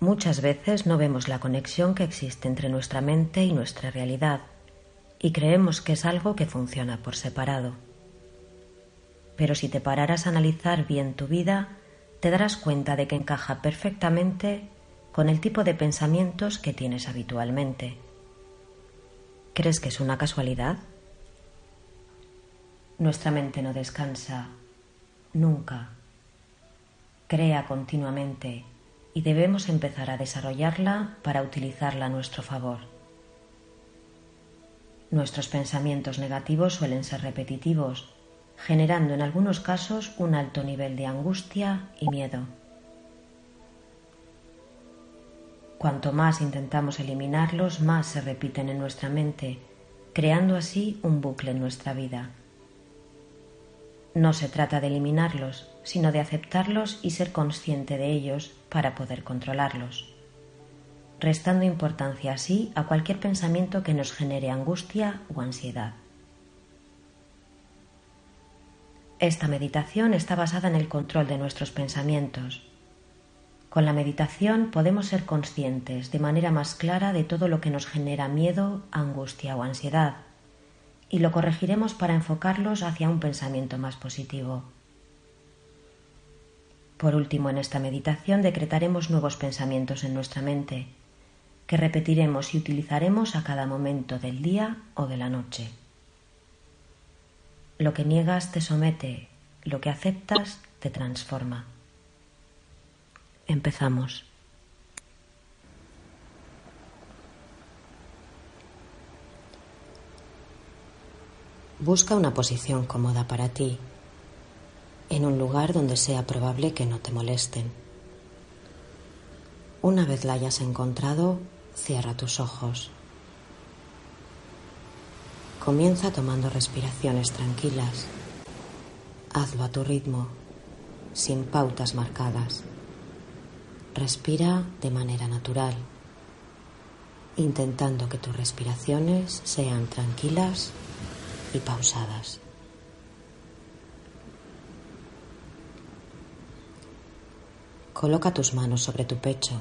Muchas veces no vemos la conexión que existe entre nuestra mente y nuestra realidad y creemos que es algo que funciona por separado. Pero si te pararas a analizar bien tu vida, te darás cuenta de que encaja perfectamente con el tipo de pensamientos que tienes habitualmente. ¿Crees que es una casualidad? Nuestra mente no descansa nunca. Crea continuamente y debemos empezar a desarrollarla para utilizarla a nuestro favor. Nuestros pensamientos negativos suelen ser repetitivos, generando en algunos casos un alto nivel de angustia y miedo. Cuanto más intentamos eliminarlos, más se repiten en nuestra mente, creando así un bucle en nuestra vida. No se trata de eliminarlos, sino de aceptarlos y ser consciente de ellos para poder controlarlos, restando importancia así a cualquier pensamiento que nos genere angustia o ansiedad. Esta meditación está basada en el control de nuestros pensamientos. Con la meditación podemos ser conscientes de manera más clara de todo lo que nos genera miedo, angustia o ansiedad y lo corregiremos para enfocarlos hacia un pensamiento más positivo. Por último, en esta meditación decretaremos nuevos pensamientos en nuestra mente, que repetiremos y utilizaremos a cada momento del día o de la noche. Lo que niegas te somete, lo que aceptas te transforma. Empezamos. Busca una posición cómoda para ti, en un lugar donde sea probable que no te molesten. Una vez la hayas encontrado, cierra tus ojos. Comienza tomando respiraciones tranquilas. Hazlo a tu ritmo, sin pautas marcadas. Respira de manera natural, intentando que tus respiraciones sean tranquilas y pausadas. Coloca tus manos sobre tu pecho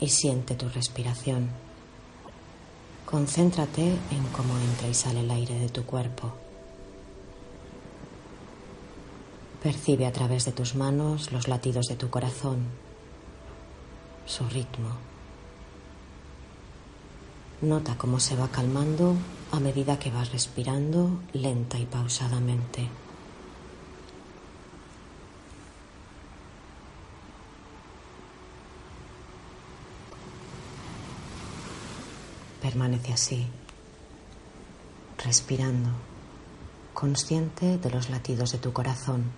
y siente tu respiración. Concéntrate en cómo entra y sale el aire de tu cuerpo. Percibe a través de tus manos los latidos de tu corazón, su ritmo. Nota cómo se va calmando a medida que vas respirando lenta y pausadamente. Permanece así, respirando, consciente de los latidos de tu corazón.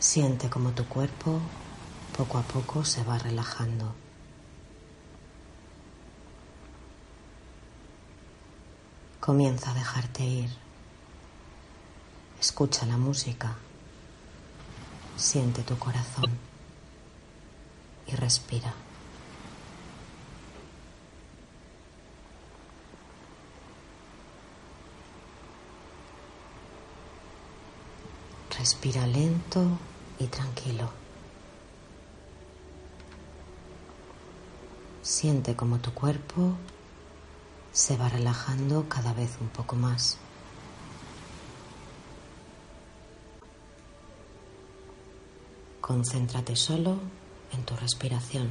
Siente como tu cuerpo poco a poco se va relajando. Comienza a dejarte ir. Escucha la música. Siente tu corazón y respira. Respira lento y tranquilo. Siente como tu cuerpo se va relajando cada vez un poco más. Concéntrate solo en tu respiración.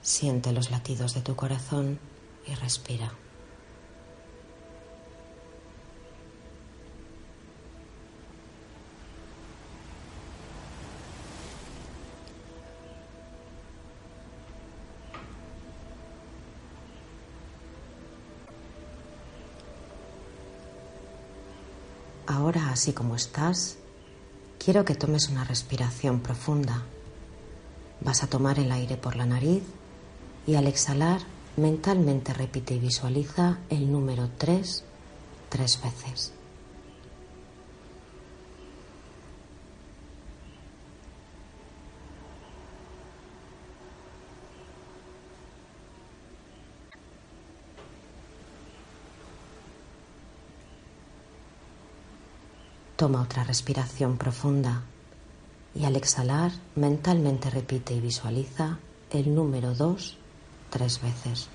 Siente los latidos de tu corazón y respira. Así como estás, quiero que tomes una respiración profunda. Vas a tomar el aire por la nariz y al exhalar mentalmente repite y visualiza el número 3 tres veces. Toma otra respiración profunda y al exhalar mentalmente repite y visualiza el número 2 tres veces.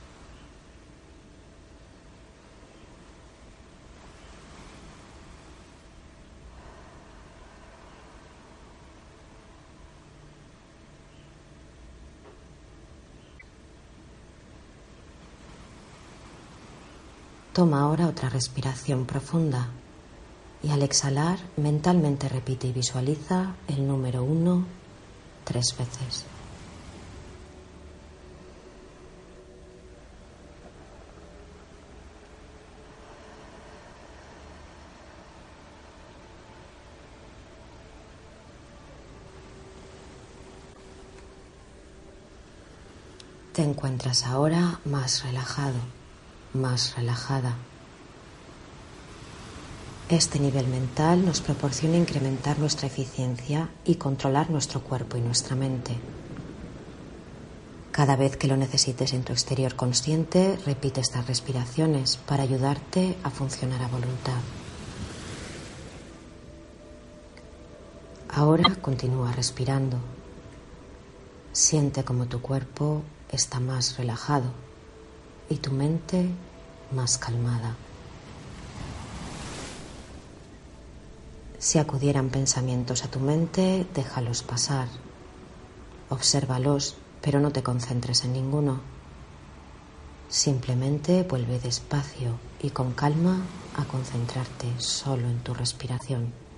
Toma ahora otra respiración profunda y al exhalar mentalmente repite y visualiza el número uno tres veces. Te encuentras ahora más relajado más relajada. Este nivel mental nos proporciona incrementar nuestra eficiencia y controlar nuestro cuerpo y nuestra mente. Cada vez que lo necesites en tu exterior consciente, repite estas respiraciones para ayudarte a funcionar a voluntad. Ahora continúa respirando. Siente como tu cuerpo está más relajado y tu mente más calmada. Si acudieran pensamientos a tu mente, déjalos pasar. Obsérvalos, pero no te concentres en ninguno. Simplemente vuelve despacio y con calma a concentrarte solo en tu respiración.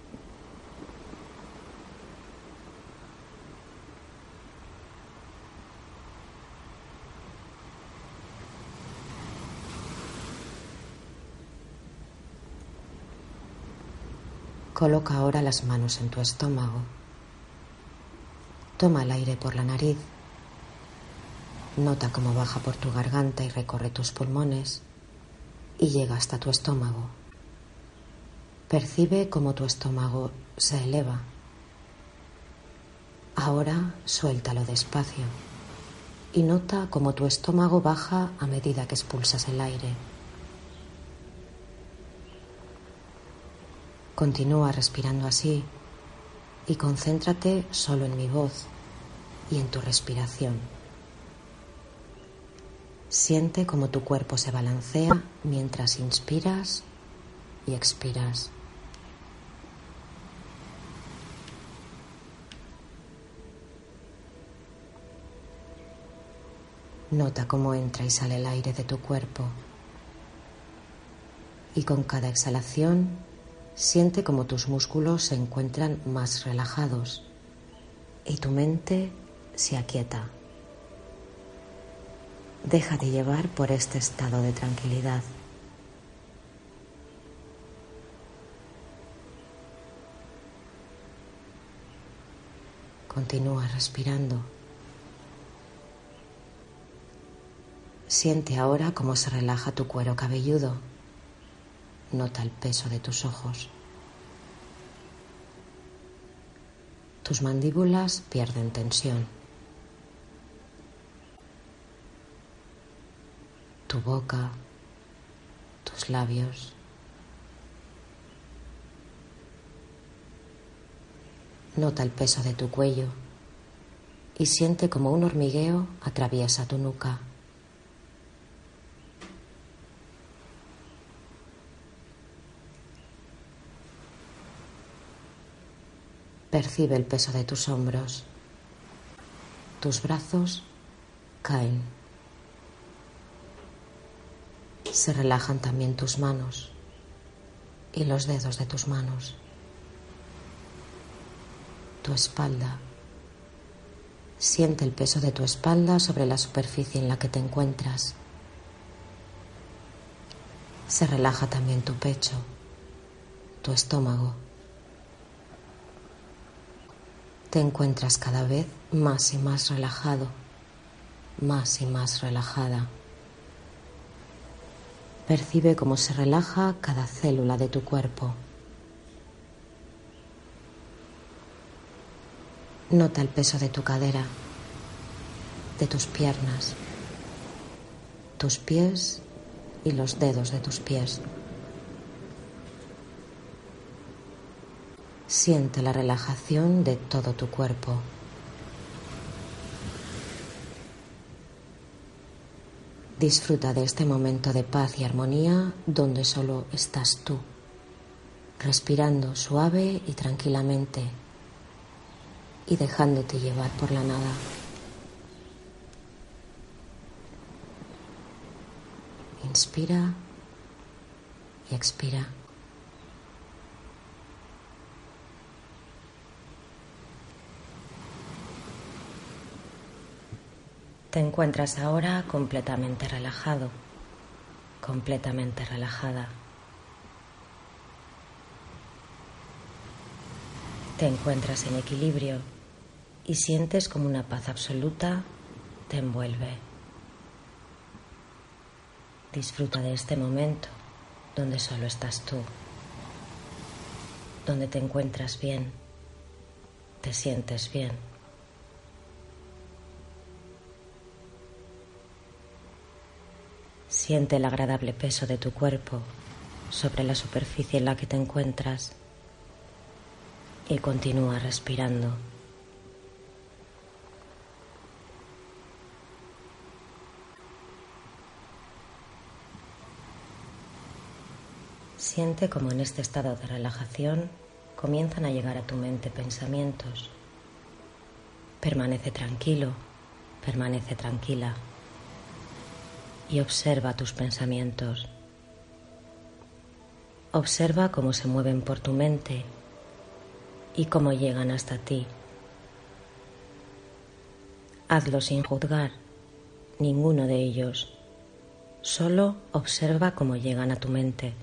Coloca ahora las manos en tu estómago. Toma el aire por la nariz. Nota cómo baja por tu garganta y recorre tus pulmones y llega hasta tu estómago. Percibe cómo tu estómago se eleva. Ahora suéltalo despacio y nota cómo tu estómago baja a medida que expulsas el aire. Continúa respirando así y concéntrate solo en mi voz y en tu respiración. Siente cómo tu cuerpo se balancea mientras inspiras y expiras. Nota cómo entra y sale el aire de tu cuerpo. Y con cada exhalación Siente como tus músculos se encuentran más relajados y tu mente se aquieta. Déjate llevar por este estado de tranquilidad. Continúa respirando. Siente ahora cómo se relaja tu cuero cabelludo. Nota el peso de tus ojos. Tus mandíbulas pierden tensión. Tu boca, tus labios. Nota el peso de tu cuello y siente como un hormigueo atraviesa tu nuca. Percibe el peso de tus hombros. Tus brazos caen. Se relajan también tus manos y los dedos de tus manos. Tu espalda. Siente el peso de tu espalda sobre la superficie en la que te encuentras. Se relaja también tu pecho, tu estómago te encuentras cada vez más y más relajado, más y más relajada. Percibe cómo se relaja cada célula de tu cuerpo. Nota el peso de tu cadera, de tus piernas, tus pies y los dedos de tus pies. Siente la relajación de todo tu cuerpo. Disfruta de este momento de paz y armonía donde solo estás tú, respirando suave y tranquilamente y dejándote llevar por la nada. Inspira y expira. Te encuentras ahora completamente relajado, completamente relajada. Te encuentras en equilibrio y sientes como una paz absoluta te envuelve. Disfruta de este momento donde solo estás tú, donde te encuentras bien, te sientes bien. Siente el agradable peso de tu cuerpo sobre la superficie en la que te encuentras y continúa respirando. Siente como en este estado de relajación comienzan a llegar a tu mente pensamientos. Permanece tranquilo, permanece tranquila y observa tus pensamientos. Observa cómo se mueven por tu mente y cómo llegan hasta ti. Hazlo sin juzgar ninguno de ellos. Solo observa cómo llegan a tu mente.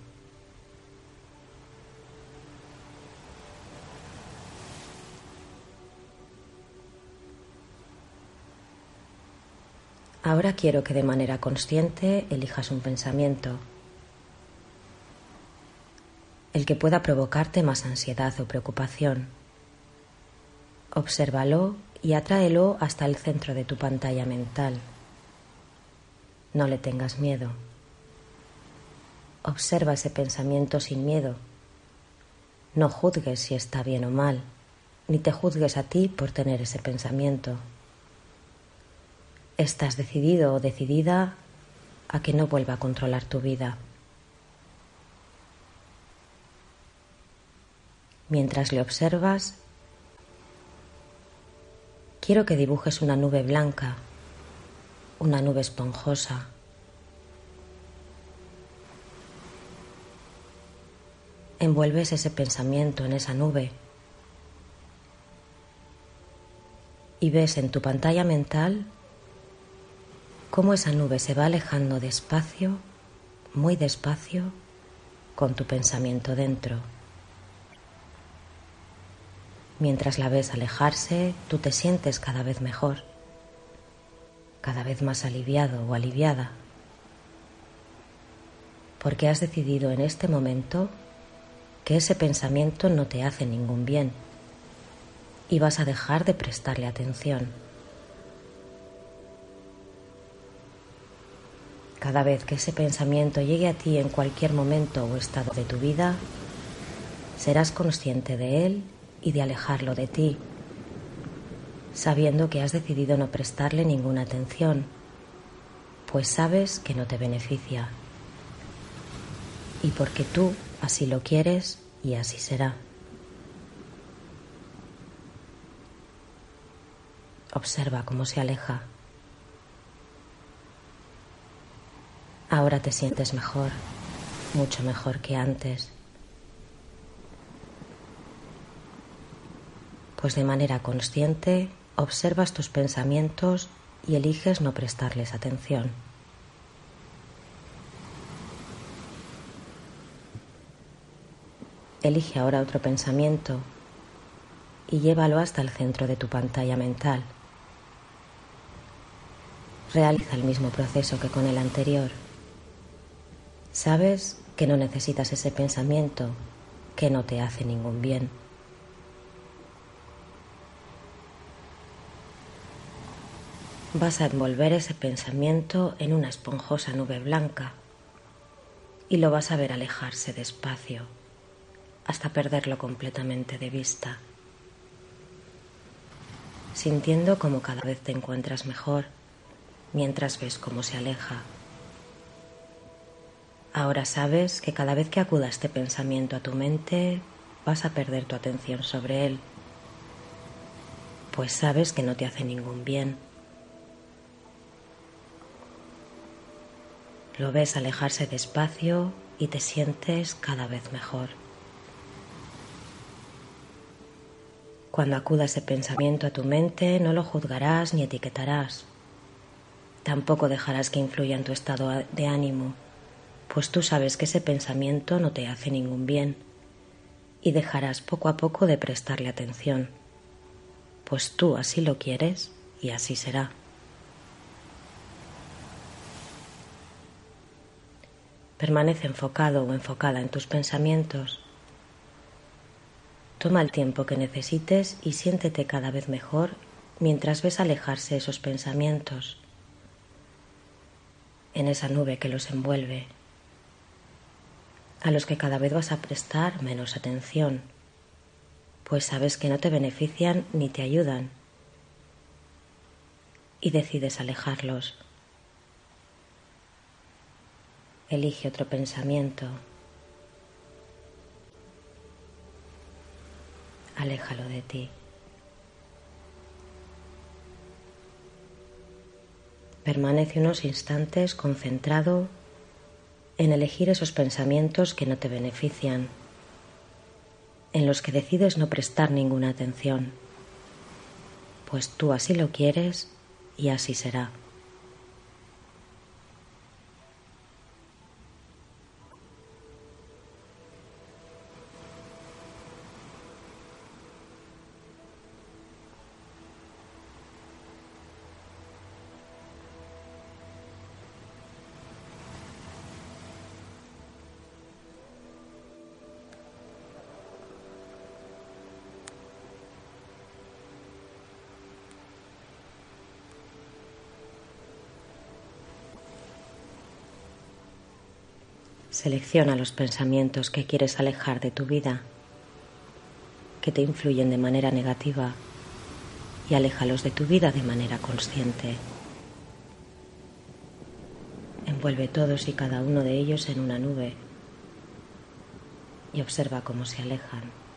Ahora quiero que de manera consciente elijas un pensamiento, el que pueda provocarte más ansiedad o preocupación. Obsérvalo y atráelo hasta el centro de tu pantalla mental. No le tengas miedo. Observa ese pensamiento sin miedo. No juzgues si está bien o mal, ni te juzgues a ti por tener ese pensamiento. Estás decidido o decidida a que no vuelva a controlar tu vida. Mientras le observas, quiero que dibujes una nube blanca, una nube esponjosa. Envuelves ese pensamiento en esa nube y ves en tu pantalla mental cómo esa nube se va alejando despacio, muy despacio, con tu pensamiento dentro. Mientras la ves alejarse, tú te sientes cada vez mejor, cada vez más aliviado o aliviada, porque has decidido en este momento que ese pensamiento no te hace ningún bien y vas a dejar de prestarle atención. Cada vez que ese pensamiento llegue a ti en cualquier momento o estado de tu vida, serás consciente de él y de alejarlo de ti, sabiendo que has decidido no prestarle ninguna atención, pues sabes que no te beneficia. Y porque tú así lo quieres y así será. Observa cómo se aleja. Ahora te sientes mejor, mucho mejor que antes. Pues de manera consciente observas tus pensamientos y eliges no prestarles atención. Elige ahora otro pensamiento y llévalo hasta el centro de tu pantalla mental. Realiza el mismo proceso que con el anterior. Sabes que no necesitas ese pensamiento que no te hace ningún bien. Vas a envolver ese pensamiento en una esponjosa nube blanca y lo vas a ver alejarse despacio, hasta perderlo completamente de vista, sintiendo como cada vez te encuentras mejor mientras ves cómo se aleja. Ahora sabes que cada vez que acuda este pensamiento a tu mente vas a perder tu atención sobre él, pues sabes que no te hace ningún bien. Lo ves alejarse despacio y te sientes cada vez mejor. Cuando acuda ese pensamiento a tu mente, no lo juzgarás ni etiquetarás. Tampoco dejarás que influya en tu estado de ánimo, pues tú sabes que ese pensamiento no te hace ningún bien y dejarás poco a poco de prestarle atención, pues tú así lo quieres y así será. Permanece enfocado o enfocada en tus pensamientos. Toma el tiempo que necesites y siéntete cada vez mejor mientras ves alejarse esos pensamientos en esa nube que los envuelve, a los que cada vez vas a prestar menos atención, pues sabes que no te benefician ni te ayudan y decides alejarlos. Elige otro pensamiento. Aléjalo de ti. Permanece unos instantes concentrado en elegir esos pensamientos que no te benefician, en los que decides no prestar ninguna atención, pues tú así lo quieres y así será. Selecciona los pensamientos que quieres alejar de tu vida, que te influyen de manera negativa, y aléjalos de tu vida de manera consciente. Envuelve todos y cada uno de ellos en una nube y observa cómo se alejan.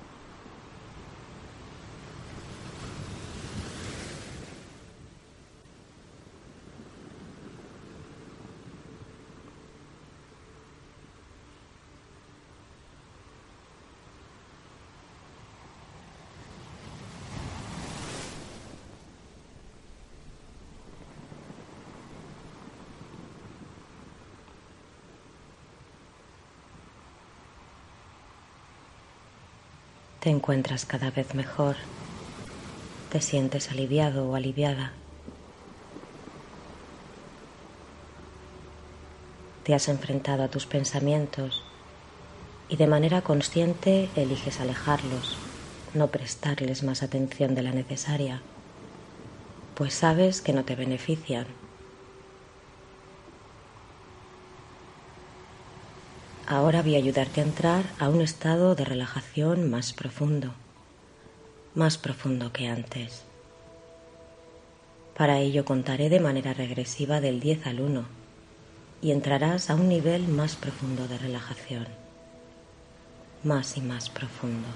Te encuentras cada vez mejor. Te sientes aliviado o aliviada. Te has enfrentado a tus pensamientos y de manera consciente eliges alejarlos, no prestarles más atención de la necesaria, pues sabes que no te benefician Ahora voy a ayudarte a entrar a un estado de relajación más profundo, más profundo que antes. Para ello contaré de manera regresiva del 10 al 1 y entrarás a un nivel más profundo de relajación, más y más profundo.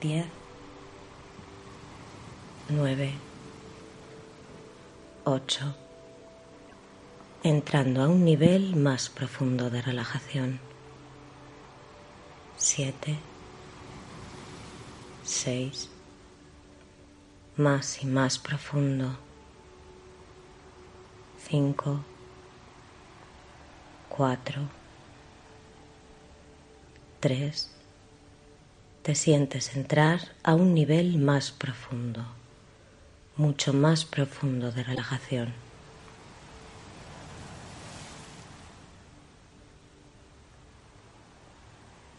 10 9 8. Entrando a un nivel más profundo de relajación. 7. 6. Más y más profundo. 5. 4. 3. Te sientes entrar a un nivel más profundo mucho más profundo de relajación.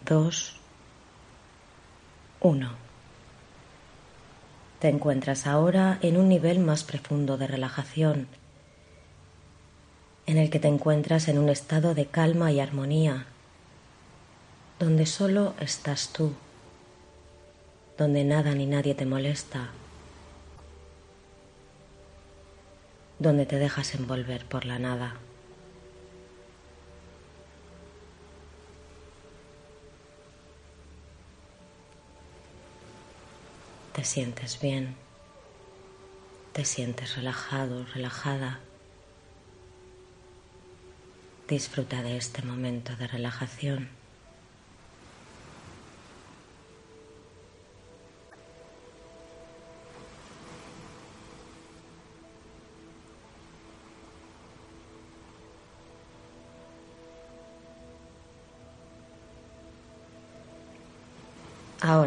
Dos, uno. Te encuentras ahora en un nivel más profundo de relajación en el que te encuentras en un estado de calma y armonía, donde solo estás tú, donde nada ni nadie te molesta, donde te dejas envolver por la nada. Te sientes bien, te sientes relajado, relajada. Disfruta de este momento de relajación.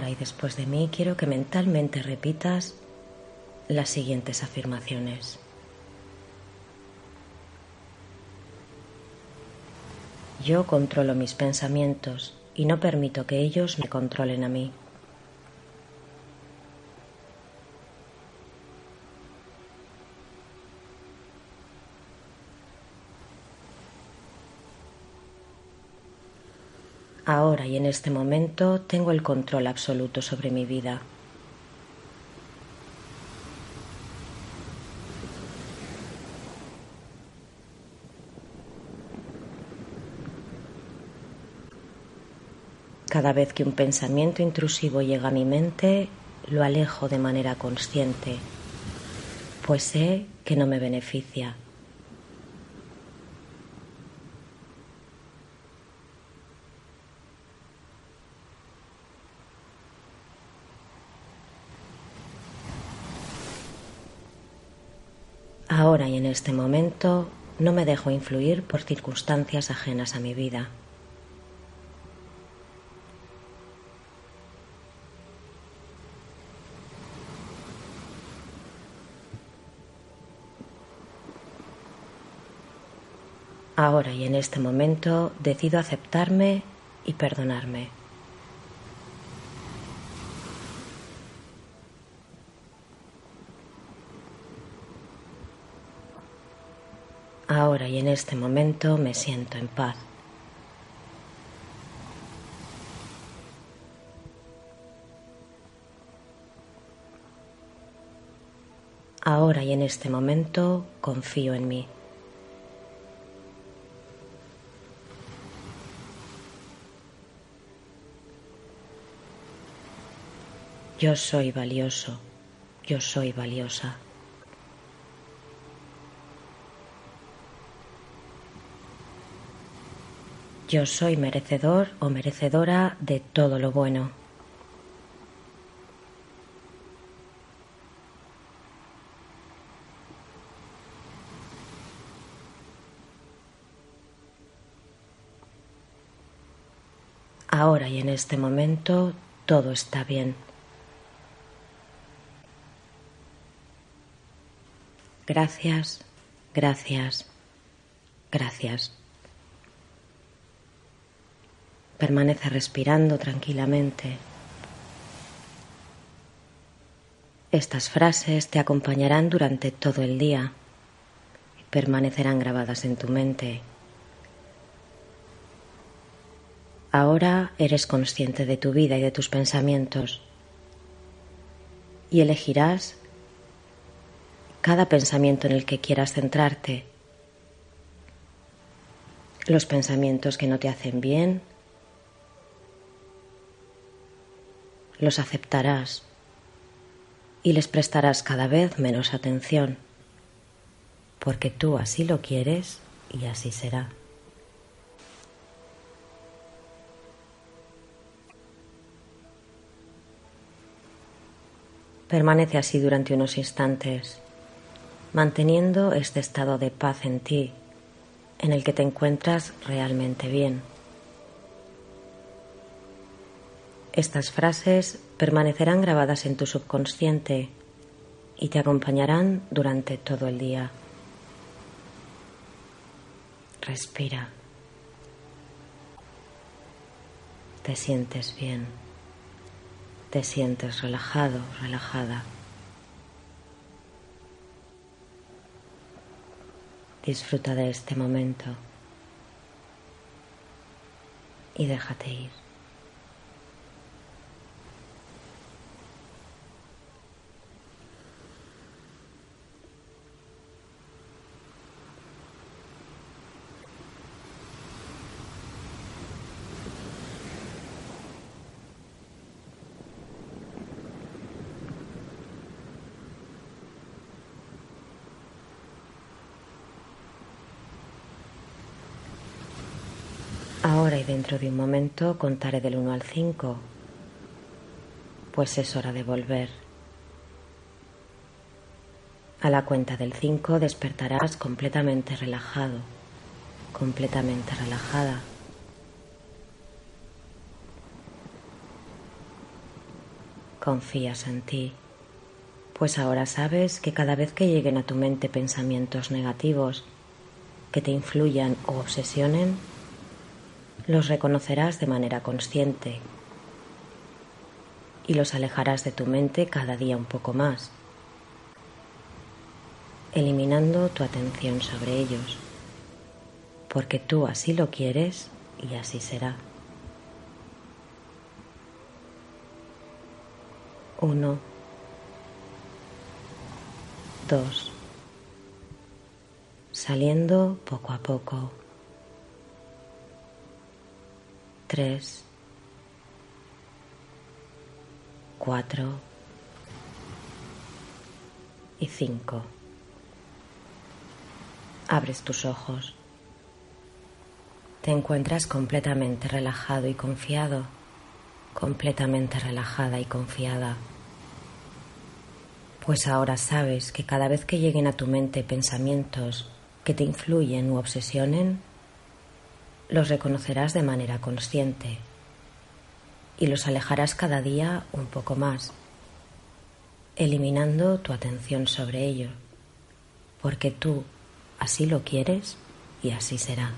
Y después de mí quiero que mentalmente repitas las siguientes afirmaciones. Yo controlo mis pensamientos y no permito que ellos me controlen a mí. Ahora y en este momento tengo el control absoluto sobre mi vida. Cada vez que un pensamiento intrusivo llega a mi mente, lo alejo de manera consciente, pues sé que no me beneficia. Ahora y en este momento no me dejo influir por circunstancias ajenas a mi vida. Ahora y en este momento decido aceptarme y perdonarme. Ahora y en este momento me siento en paz. Ahora y en este momento confío en mí. Yo soy valioso, yo soy valiosa. Yo soy merecedor o merecedora de todo lo bueno. Ahora y en este momento todo está bien. Gracias, gracias, gracias. Permanece respirando tranquilamente. Estas frases te acompañarán durante todo el día y permanecerán grabadas en tu mente. Ahora eres consciente de tu vida y de tus pensamientos y elegirás cada pensamiento en el que quieras centrarte. Los pensamientos que no te hacen bien, los aceptarás y les prestarás cada vez menos atención, porque tú así lo quieres y así será. Permanece así durante unos instantes manteniendo este estado de paz en ti, en el que te encuentras realmente bien. Estas frases permanecerán grabadas en tu subconsciente y te acompañarán durante todo el día. Respira. Te sientes bien. Te sientes relajado, relajada. Disfruta de este momento y déjate ir. Ahora y dentro de un momento contaré del 1 al 5, pues es hora de volver. A la cuenta del 5 despertarás completamente relajado, completamente relajada. Confías en ti, pues ahora sabes que cada vez que lleguen a tu mente pensamientos negativos que te influyan o obsesionen, los reconocerás de manera consciente y los alejarás de tu mente cada día un poco más, eliminando tu atención sobre ellos, porque tú así lo quieres y así será. Uno, dos, saliendo poco a poco tres, cuatro y cinco. Abres tus ojos. Te encuentras completamente relajado y confiado, completamente relajada y confiada. Pues ahora sabes que cada vez que lleguen a tu mente pensamientos que te influyen u obsesionen, los reconocerás de manera consciente y los alejarás cada día un poco más, eliminando tu atención sobre ello, porque tú así lo quieres y así será.